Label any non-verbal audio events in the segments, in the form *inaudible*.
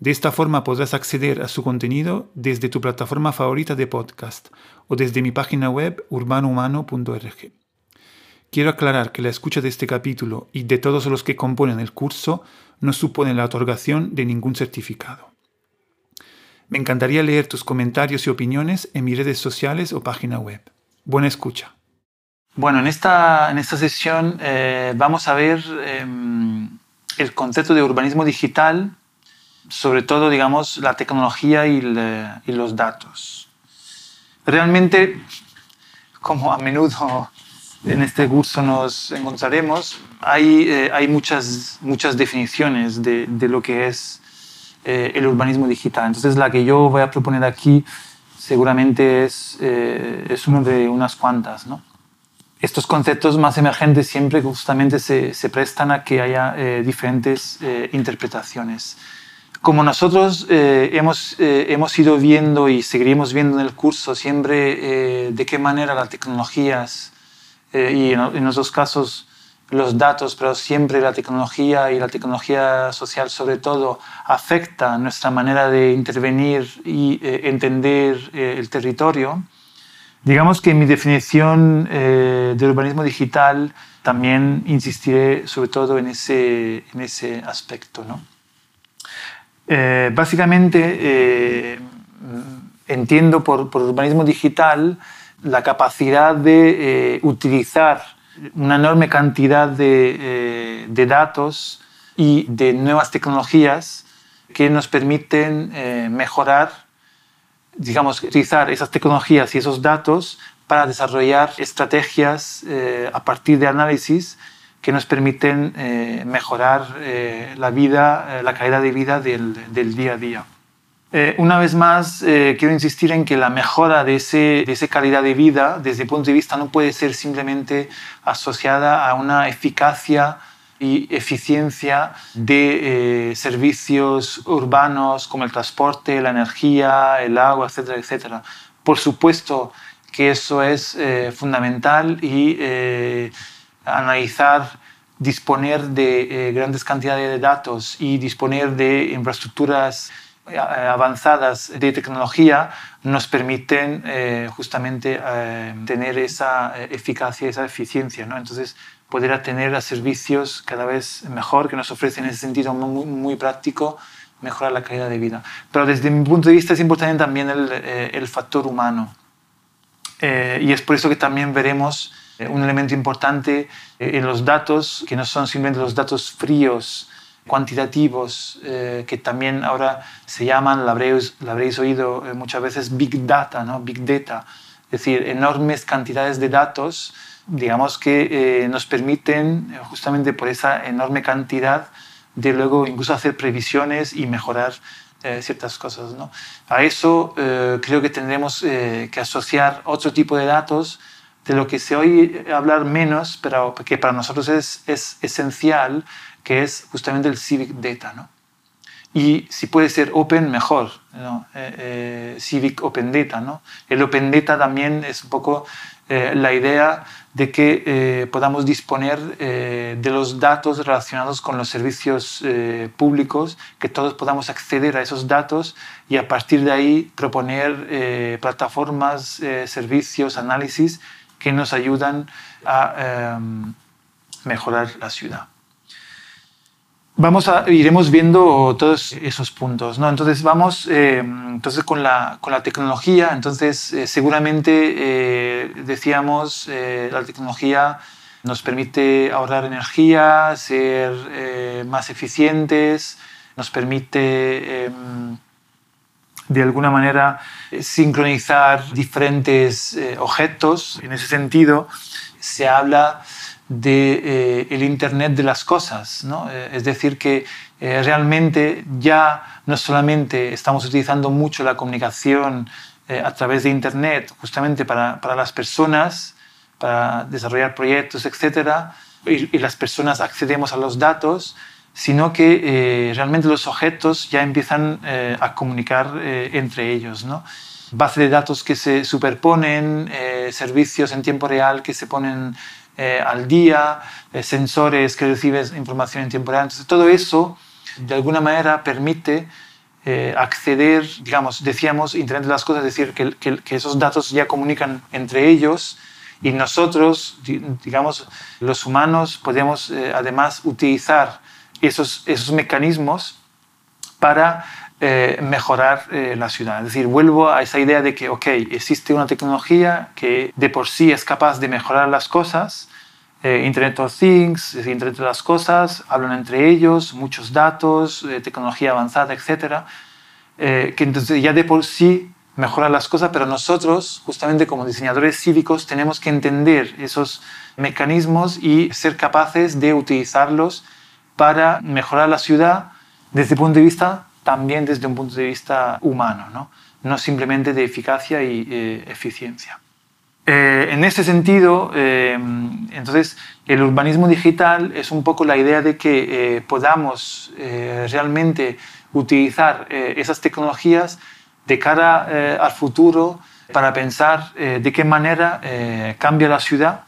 De esta forma podrás acceder a su contenido desde tu plataforma favorita de podcast o desde mi página web urbanohumano.org. Quiero aclarar que la escucha de este capítulo y de todos los que componen el curso no supone la otorgación de ningún certificado. Me encantaría leer tus comentarios y opiniones en mis redes sociales o página web. Buena escucha. Bueno, en esta, en esta sesión eh, vamos a ver em, el concepto de urbanismo digital sobre todo, digamos, la tecnología y, los datos. Realmente, como a menudo en este curso nos encontraremos, hay, eh, hay muchas, muchas definiciones de, de lo que es eh, el urbanismo digital. Entonces, la que yo voy a proponer aquí seguramente es, eh, es una de unas cuantas. ¿no? Estos conceptos más emergentes siempre justamente se, se prestan a que haya diferentes interpretaciones. Como nosotros eh, hemos, eh, hemos ido viendo y seguiremos viendo en el curso siempre eh, de qué manera las tecnologías y en, en otros casos los datos, pero siempre la tecnología y la tecnología social sobre todo afecta nuestra manera de intervenir y entender el territorio. Digamos que en mi definición de urbanismo digital también insistiré sobre todo en ese, en ese aspecto. ¿no? Eh, básicamente eh, entiendo por, urbanismo digital la capacidad de eh, utilizar una enorme cantidad de, datos y de nuevas tecnologías que nos permiten mejorar, digamos, utilizar esas tecnologías y esos datos para desarrollar estrategias a partir de análisis que nos permiten eh, mejorar eh, la vida, eh, la calidad de vida del, día a día. una vez más, quiero insistir en que la mejora de, ese, de esa calidad de vida, desde el punto de vista, no puede ser simplemente asociada a una eficacia y eficiencia de servicios urbanos como el transporte, la energía, el agua, etcétera, etcétera. Por supuesto que eso es fundamental y analizar, disponer de eh, grandes cantidades de datos y disponer de infraestructuras eh, avanzadas de tecnología nos permiten eh, justamente tener esa eficacia, esa eficiencia. ¿no? Entonces, poder tener servicios cada vez mejor que nos ofrecen en ese sentido muy, muy práctico mejorar la calidad de vida. Pero desde mi punto de vista es importante también el factor humano. Y es por eso que también veremos eh, un elemento importante eh, en los datos, que no son simplemente los datos fríos, cuantitativos, eh, que también ahora se llaman, lo habréis, habréis oído muchas veces, big data, ¿no? big data, es decir, enormes cantidades de datos, digamos que nos permiten, justamente por esa enorme cantidad, de luego incluso hacer previsiones y mejorar ciertas cosas. ¿no? A eso creo que tendremos que asociar otro tipo de datos de lo que se oye hablar menos, pero que para nosotros es, es esencial, que es justamente el Civic Data. ¿no? Y si puede ser open, mejor. ¿no? Eh, eh, Civic Open Data. ¿no? El Open Data también es un poco eh, la idea de que podamos disponer de los datos relacionados con los servicios públicos, que todos podamos acceder a esos datos y a partir de ahí proponer plataformas, servicios, análisis que nos ayudan a em, mejorar la ciudad. Vamos a, iremos viendo todos esos puntos. ¿no? Entonces vamos em, entonces con, la, con la tecnología. Entonces eh, seguramente eh, decíamos eh, la tecnología nos permite ahorrar energía, ser más eficientes, nos permite em, de alguna manera eh, sincronizar diferentes eh, objetos. En ese sentido, se habla de el Internet de las cosas. ¿no? es decir, que realmente ya no solamente estamos utilizando mucho la comunicación a través de Internet justamente para, para las personas, para desarrollar proyectos, etcétera, y, las personas accedemos a los datos, sino que eh, realmente los objetos ya empiezan eh, a comunicar eh, entre ellos. ¿no? Base de datos que se superponen, servicios en tiempo real que se ponen al día, sensores que reciben información en tiempo real. Entonces, todo eso, de alguna manera, permite acceder, digamos, decíamos, Internet de las Cosas, es decir, que, que esos datos ya comunican entre ellos y nosotros, digamos, los humanos podemos eh, además utilizar esos, esos mecanismos para eh, mejorar eh, la ciudad. Es decir, vuelvo a esa idea de que, ok, existe una tecnología que de por sí es capaz de mejorar las cosas, Internet of Things, Internet de las cosas, hablan entre ellos, muchos datos, tecnología avanzada, etc. que entonces ya de por sí mejorar las cosas, pero nosotros, justamente como diseñadores cívicos, tenemos que entender esos mecanismos y ser capaces de utilizarlos para mejorar la ciudad desde el punto de vista, también desde un punto de vista humano, no, no simplemente de eficacia y eh, eficiencia. Eh, en ese sentido, eh, entonces, el urbanismo digital es un poco la idea de que podamos realmente utilizar esas tecnologías de cara eh, al futuro para pensar eh, de qué manera eh, cambia la ciudad.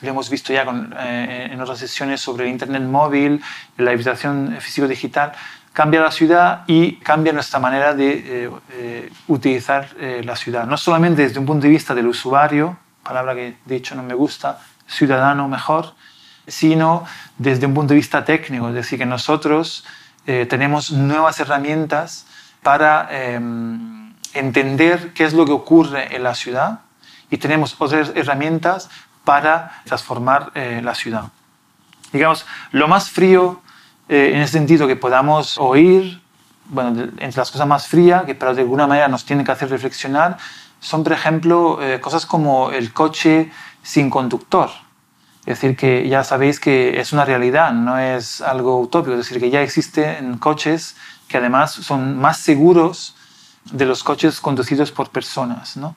Lo hemos visto ya en otras sesiones sobre el Internet móvil, la habitación físico-digital. Cambia la ciudad y cambia nuestra manera de utilizar la ciudad. No solamente desde un punto de vista del usuario, palabra que de hecho no me gusta, ciudadano mejor, sino desde un punto de vista técnico, es decir, que nosotros tenemos nuevas herramientas para em, entender qué es lo que ocurre en la ciudad y tenemos otras herramientas para transformar eh, la ciudad. Digamos, lo más frío eh, en ese sentido que podamos oír, bueno, entre las cosas más frías, que pero de alguna manera nos tienen que hacer reflexionar, son, por ejemplo, eh, cosas como el coche sin conductor. Es decir, que ya sabéis que es una realidad, no es algo utópico, es decir, que ya existen coches que además son más seguros de los coches conducidos por personas. ¿no?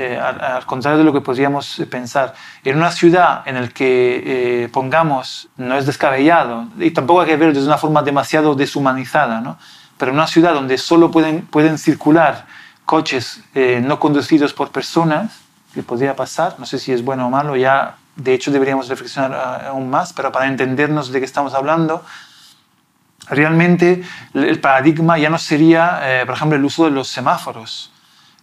Eh, al, contrario de lo que podríamos pensar. En una ciudad en la que eh, pongamos, no es descabellado, y tampoco hay que verlo de una forma demasiado deshumanizada, ¿no? pero en una ciudad donde solo pueden, pueden circular coches eh, no conducidos por personas, que podría pasar, no sé si es bueno o malo, ya de hecho deberíamos reflexionar aún más, pero para entendernos de qué estamos hablando, realmente el paradigma ya no sería, eh, por ejemplo, el uso de los semáforos,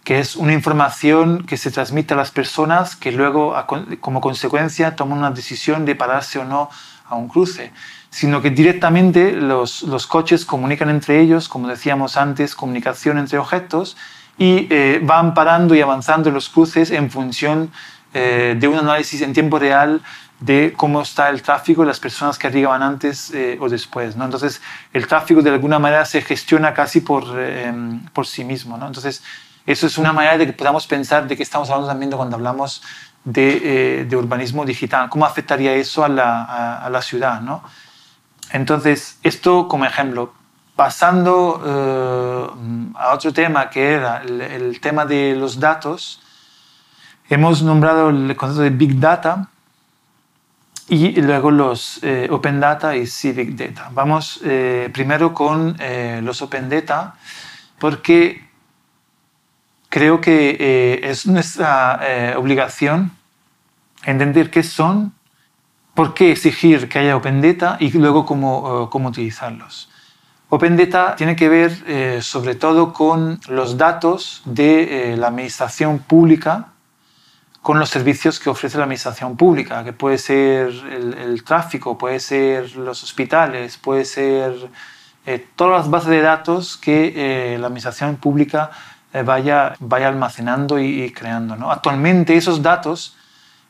que es una información que se transmite a las personas que luego, como consecuencia, toman una decisión de pararse o no a un cruce, sino que directamente los, los coches comunican entre ellos, como decíamos antes, comunicación entre objetos, y eh, van parando y avanzando los cruces en función eh, de un análisis en tiempo real de cómo está el tráfico las personas que arriban antes eh, o después. ¿no? Entonces, el tráfico de alguna manera se gestiona casi por, por sí mismo. ¿no? Entonces, eso es una manera de que podamos pensar de qué estamos hablando también cuando hablamos de, eh, de, urbanismo digital. ¿Cómo afectaría eso a la, a, la ciudad? ¿no? Entonces, esto como ejemplo. Pasando a otro tema que era el, tema de los datos, hemos nombrado el concepto de Big Data y luego los eh, Open Data y Civic Data. Vamos eh, primero con eh, los Open Data porque creo que es nuestra obligación entender qué son, por qué exigir que haya Open Data y luego cómo, cómo utilizarlos. Open Data tiene que ver sobre todo con los datos de la administración pública con los servicios que ofrece la administración pública, que puede ser el, tráfico, puede ser los hospitales, puede ser eh, todas las bases de datos que eh, la administración pública eh, vaya, vaya almacenando y, creando. ¿no? Actualmente esos datos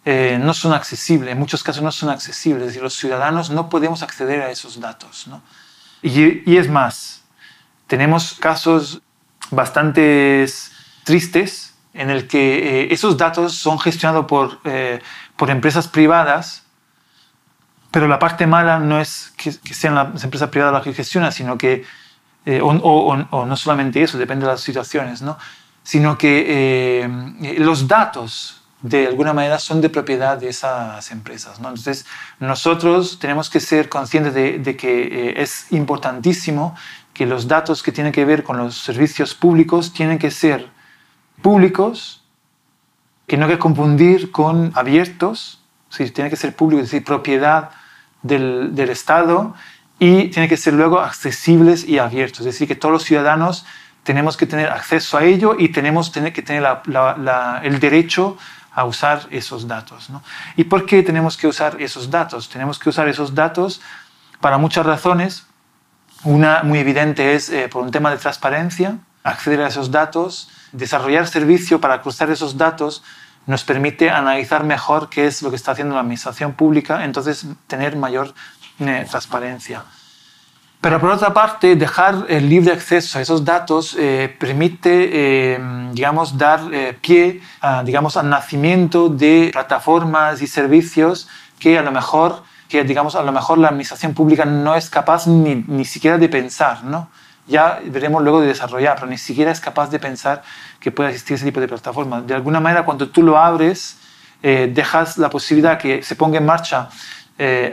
no son accesibles, en muchos casos no son accesibles, es decir, los ciudadanos no podemos acceder a esos datos. ¿no? Y, y es más, tenemos casos bastante tristes en el que eh, esos datos son gestionados por, eh, por empresas privadas Pero la parte mala no es que, sean las empresas privadas las que gestionan, sino que, eh, o, no solamente eso, depende de las situaciones, ¿no? sino que eh, los datos de alguna manera son de propiedad de esas empresas. ¿no? Entonces, nosotros tenemos que ser conscientes de, que eh, es importantísimo que los datos que tienen que ver con los servicios públicos tienen que ser públicos, que no hay que confundir con abiertos, ¿sí? tiene que ser público, es decir, propiedad del Estado y tiene que ser luego accesibles y abiertos, es decir, que todos los ciudadanos tenemos que tener acceso a ello y tenemos que tener el derecho a usar esos datos. ¿no? ¿Y por qué tenemos que usar esos datos? Tenemos que usar esos datos para muchas razones. Una muy evidente es eh, por un tema de transparencia, acceder a esos datos, desarrollar servicio para cruzar esos datos nos permite analizar mejor qué es lo que está haciendo la administración pública, entonces tener mayor eh, transparencia. Pero por otra parte, dejar el libre acceso a esos datos eh, permite, eh, digamos, dar eh, pie a, digamos, al nacimiento de plataformas y servicios que a lo mejor, que, digamos, a lo mejor la administración pública no es capaz ni, ni siquiera de pensar, ¿no? Ya veremos luego de desarrollar, pero ni siquiera es capaz de pensar que pueda existir ese tipo de plataformas. De alguna manera, cuando tú lo abres, dejas la posibilidad que se ponga en marcha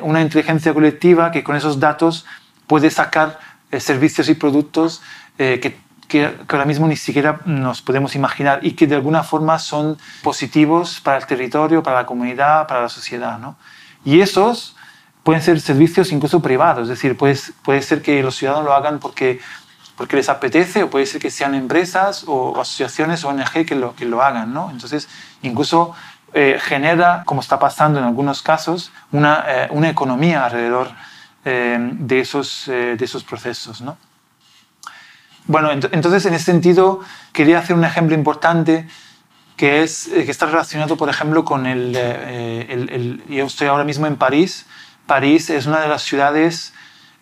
una inteligencia colectiva que con esos datos puede sacar eh, servicios y productos eh, que, que, ahora mismo ni siquiera nos podemos imaginar y que de alguna forma son positivos para el territorio, para la comunidad, para la sociedad. ¿no? Y esos pueden ser servicios incluso privados, es decir, puede, puede ser que los ciudadanos lo hagan porque, porque les apetece o puede ser que sean empresas o asociaciones o ONG que lo, que lo hagan. ¿no? Entonces, incluso eh, genera, como está pasando en algunos casos, una, una economía alrededor eh, de, esos, eh, de esos procesos. ¿no? Bueno, entonces en ese sentido quería hacer un ejemplo importante que, es, eh, que está relacionado, por ejemplo, con el, el, Yo estoy ahora mismo en París. París es una de las ciudades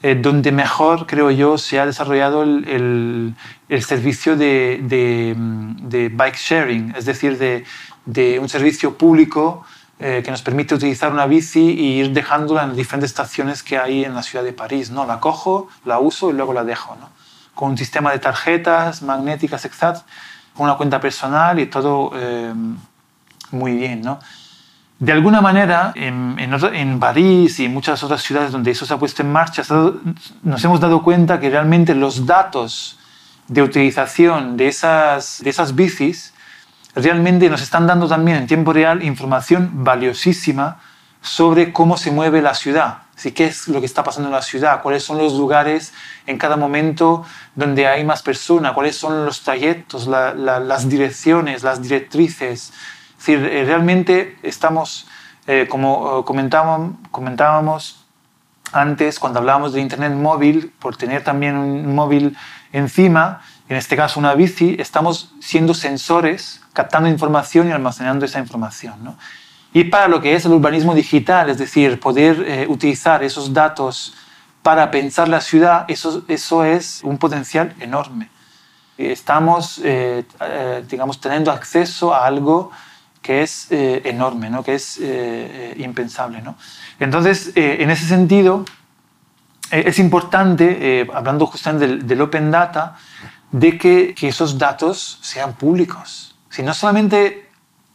donde mejor, creo yo, se ha desarrollado el, el servicio de, de, de, bike sharing, es decir, de, de un servicio público eh, que nos permite utilizar una bici y ir dejándola en diferentes estaciones que hay en la ciudad de París. ¿no? La cojo, la uso y luego la dejo. ¿no? Con un sistema de tarjetas magnéticas, etc., con una cuenta personal y todo eh, muy bien. ¿no? De alguna manera, en, en, París y en muchas otras ciudades donde eso se ha puesto en marcha, nos hemos dado cuenta que realmente los datos de utilización de esas, de esas bicis realmente nos están dando también en tiempo real información valiosísima sobre cómo se mueve la ciudad, ¿sí? qué es lo que está pasando en la ciudad, cuáles son los lugares en cada momento donde hay más personas, cuáles son los trayectos, las direcciones, las directrices. Decir, eh, realmente estamos, eh, como eh, comentábamos, comentábamos antes, cuando hablábamos de Internet móvil, por tener también un móvil encima, en este caso una bici, estamos siendo sensores, captando información y almacenando esa información. ¿no? Y para lo que es el urbanismo digital, es decir, poder eh, utilizar esos datos para pensar la ciudad, eso, eso es un potencial enorme. Estamos, eh, eh, digamos, teniendo acceso a algo que es enorme, ¿no? que es impensable. ¿no? Entonces, en ese sentido, es importante, hablando justamente del, del Open Data, de que, que esos datos sean públicos. Si no solamente,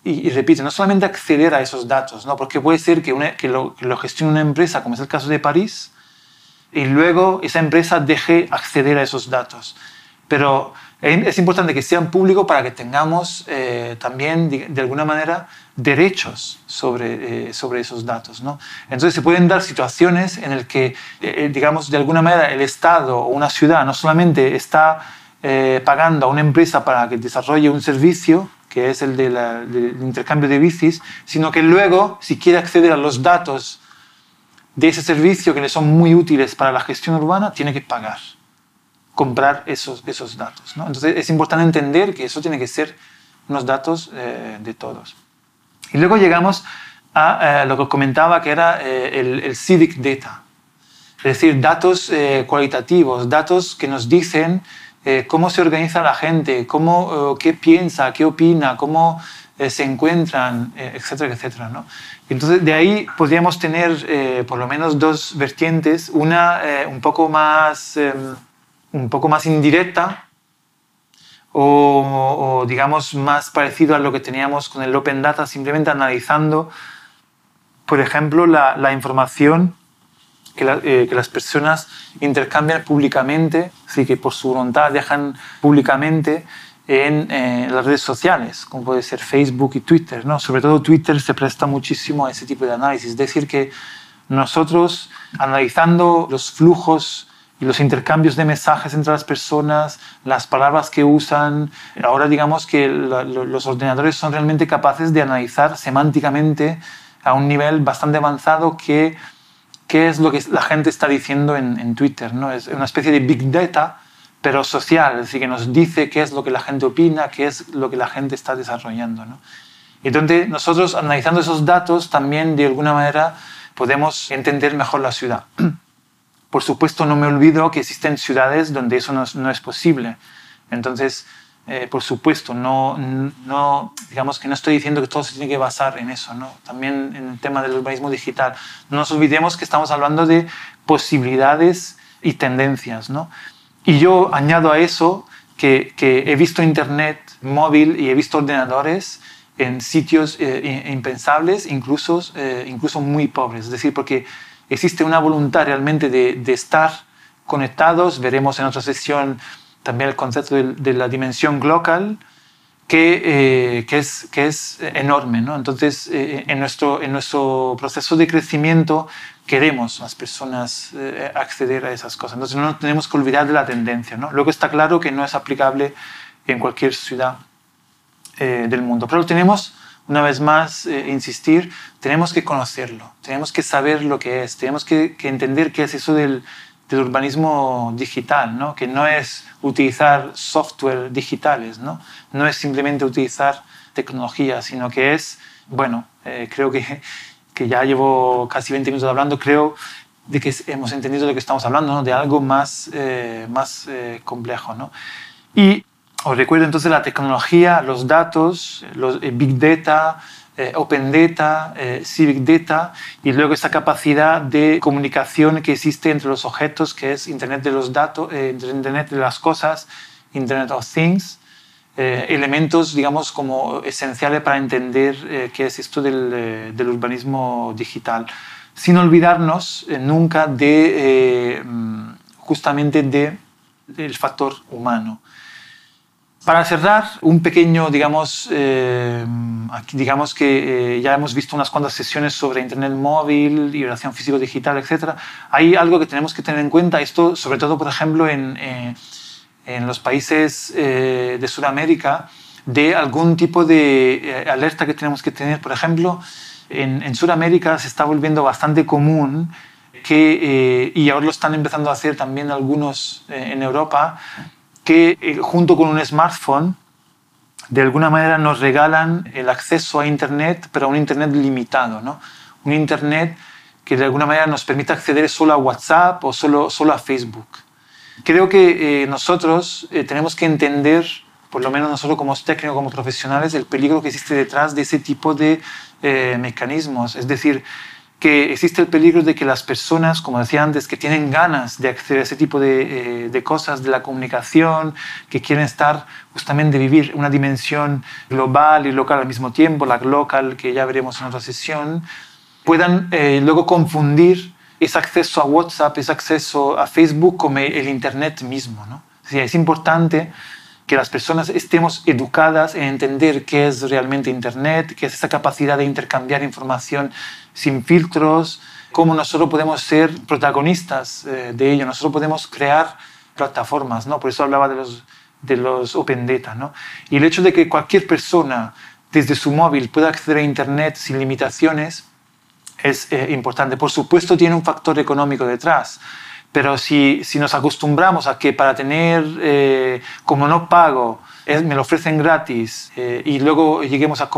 y, repito, no solamente acceder a esos datos, ¿no? porque puede ser que, que, lo, que, lo, gestione una empresa, como es el caso de París, y luego esa empresa deje acceder a esos datos. Pero es importante que sean públicos para que tengamos eh, también, de, alguna manera, derechos sobre, eh, sobre esos datos. ¿no? Entonces se pueden dar situaciones en las que, eh, digamos, de alguna manera el Estado o una ciudad no solamente está pagando a una empresa para que desarrolle un servicio, que es el del intercambio de bicis, sino que luego, si quiere acceder a los datos de ese servicio que le son muy útiles para la gestión urbana, tiene que pagar, comprar esos, esos datos. Entonces es importante entender que eso tiene que ser unos datos eh, de todos. Y luego llegamos a eh, lo que comentaba que era el, el, civic data, es decir, datos cualitativos, datos que nos dicen eh, cómo se organiza la gente, cómo, eh, qué piensa, qué opina, cómo, eh, se encuentran, eh, etcétera, etcétera. Entonces, de ahí podríamos tener eh, por lo menos dos vertientes, una un, poco más, em, un poco más indirecta o, digamos, más parecido a lo que teníamos con el Open Data, simplemente analizando, por ejemplo, la, información que, que, las personas intercambian públicamente, así que por su voluntad dejan públicamente en eh, las redes sociales, como puede ser Facebook y Twitter. ¿no? Sobre todo Twitter se presta muchísimo a ese tipo de análisis. Es decir, que nosotros, analizando los flujos y los intercambios de mensajes entre las personas, las palabras que usan, ahora digamos que los ordenadores son realmente capaces de analizar semánticamente a un nivel bastante avanzado qué, qué es lo que la gente está diciendo en, en Twitter. ¿no? Es una especie de big data pero social, es decir, que nos dice qué es lo que la gente opina, qué es lo que la gente está desarrollando. ¿no? Entonces, nosotros analizando esos datos también de alguna manera podemos entender mejor la ciudad. *clears throat* Por supuesto, no me olvido que existen ciudades donde eso no es, posible. Entonces, eh, por supuesto, no, no, digamos que no estoy diciendo que todo se tiene que basar en eso, ¿no? también en el tema del urbanismo digital. No nos olvidemos que estamos hablando de posibilidades y tendencias. ¿no? Y yo añado a eso que, he visto Internet móvil y he visto ordenadores en sitios eh, impensables, incluso, eh, incluso muy pobres. Es decir, porque existe una voluntad realmente de, estar conectados. Veremos en otra sesión también el concepto de, la dimensión global, que, eh, que, es, que es enorme. ¿no? Entonces, en, nuestro, en nuestro proceso de crecimiento queremos las personas eh, acceder a esas cosas. Entonces no tenemos que olvidar de la tendencia. ¿no? Luego está claro que no es aplicable en cualquier ciudad eh, del mundo. Pero tenemos, una vez más, eh, insistir, tenemos que conocerlo, tenemos que saber lo que es, tenemos que, entender qué es eso del, del, urbanismo digital, ¿no? que no es utilizar software digitales, no, no es simplemente utilizar tecnología, sino que es, bueno, creo que que ya llevo casi 20 minutos hablando, creo de que hemos entendido de que estamos hablando, de algo más, eh, más eh, complejo. ¿no? Y os recuerdo entonces la tecnología, los datos, los eh, Big Data, Open Data, Civic Data, y luego esa capacidad de comunicación que existe entre los objetos, que es Internet de los datos, Internet de las cosas, Internet of Things, eh, elementos, digamos, como esenciales para entender eh, qué es esto del, eh, del, urbanismo digital, sin olvidarnos nunca de, justamente de, del factor humano. Para cerrar, un pequeño, digamos, aquí digamos que ya hemos visto unas cuantas sesiones sobre Internet móvil, liberación físico-digital, etc. Hay algo que tenemos que tener en cuenta, esto sobre todo, por ejemplo, en en los países eh, de Sudamérica de algún tipo de eh, alerta que tenemos que tener. Por ejemplo, en, en Sudamérica se está volviendo bastante común que, eh, y ahora lo están empezando a hacer también algunos en Europa, que junto con un smartphone de alguna manera nos regalan el acceso a Internet, pero a un Internet limitado, ¿no? un Internet que de alguna manera nos permite acceder solo a WhatsApp o solo, solo a Facebook. Creo que eh, nosotros eh, tenemos que entender, por lo menos nosotros como técnicos, como profesionales, el peligro que existe detrás de ese tipo de eh, mecanismos. Es decir, que existe el peligro de que las personas, como decía antes, que tienen ganas de acceder a ese tipo de, de cosas, de la comunicación, que quieren estar justamente vivir una dimensión global y local al mismo tiempo, la local que ya veremos en otra sesión, puedan luego confundir es acceso a WhatsApp, es acceso a Facebook como el Internet mismo. ¿no? es importante que las personas estemos educadas en entender qué es realmente Internet, qué es esa capacidad de intercambiar información sin filtros, cómo nosotros podemos ser protagonistas eh, de ello, nosotros podemos crear plataformas, ¿no? por eso hablaba de los, de los Open Data. ¿no? Y el hecho de que cualquier persona desde su móvil pueda acceder a Internet sin limitaciones, es eh, importante. Por supuesto tiene un factor económico detrás, pero si, si nos acostumbramos a que para tener, eh, como no pago, me lo ofrecen gratis eh, y luego lleguemos a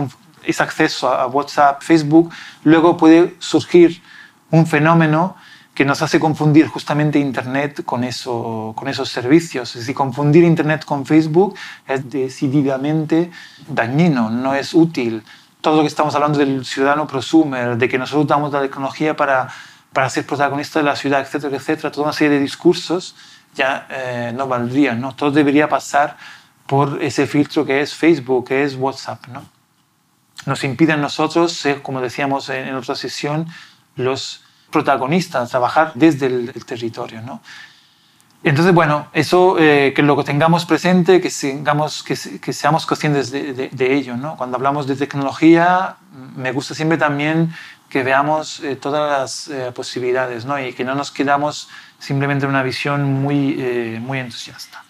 ese acceso a, WhatsApp, Facebook, luego puede surgir un fenómeno que nos hace confundir justamente Internet con, eso, con esos servicios. Es decir, confundir Internet con Facebook es decididamente dañino, no es útil. Todo lo que estamos hablando del ciudadano prosumer, de que nosotros usamos la tecnología para, para ser protagonistas de la ciudad, etcétera, etcétera, toda una serie de discursos ya eh, no valdrían. ¿no? Todo debería pasar por ese filtro que es Facebook, que es WhatsApp. ¿no? Nos impiden nosotros como decíamos en, otra sesión, los protagonistas, trabajar desde el, territorio. ¿no? Entonces, bueno, eso eh, que lo tengamos presente, que, tengamos, que, que seamos conscientes de, de, ello. ¿no? Cuando hablamos de tecnología, me gusta siempre también que veamos eh, todas las eh, posibilidades ¿no? y que no nos quedamos simplemente en una visión muy, muy entusiasta.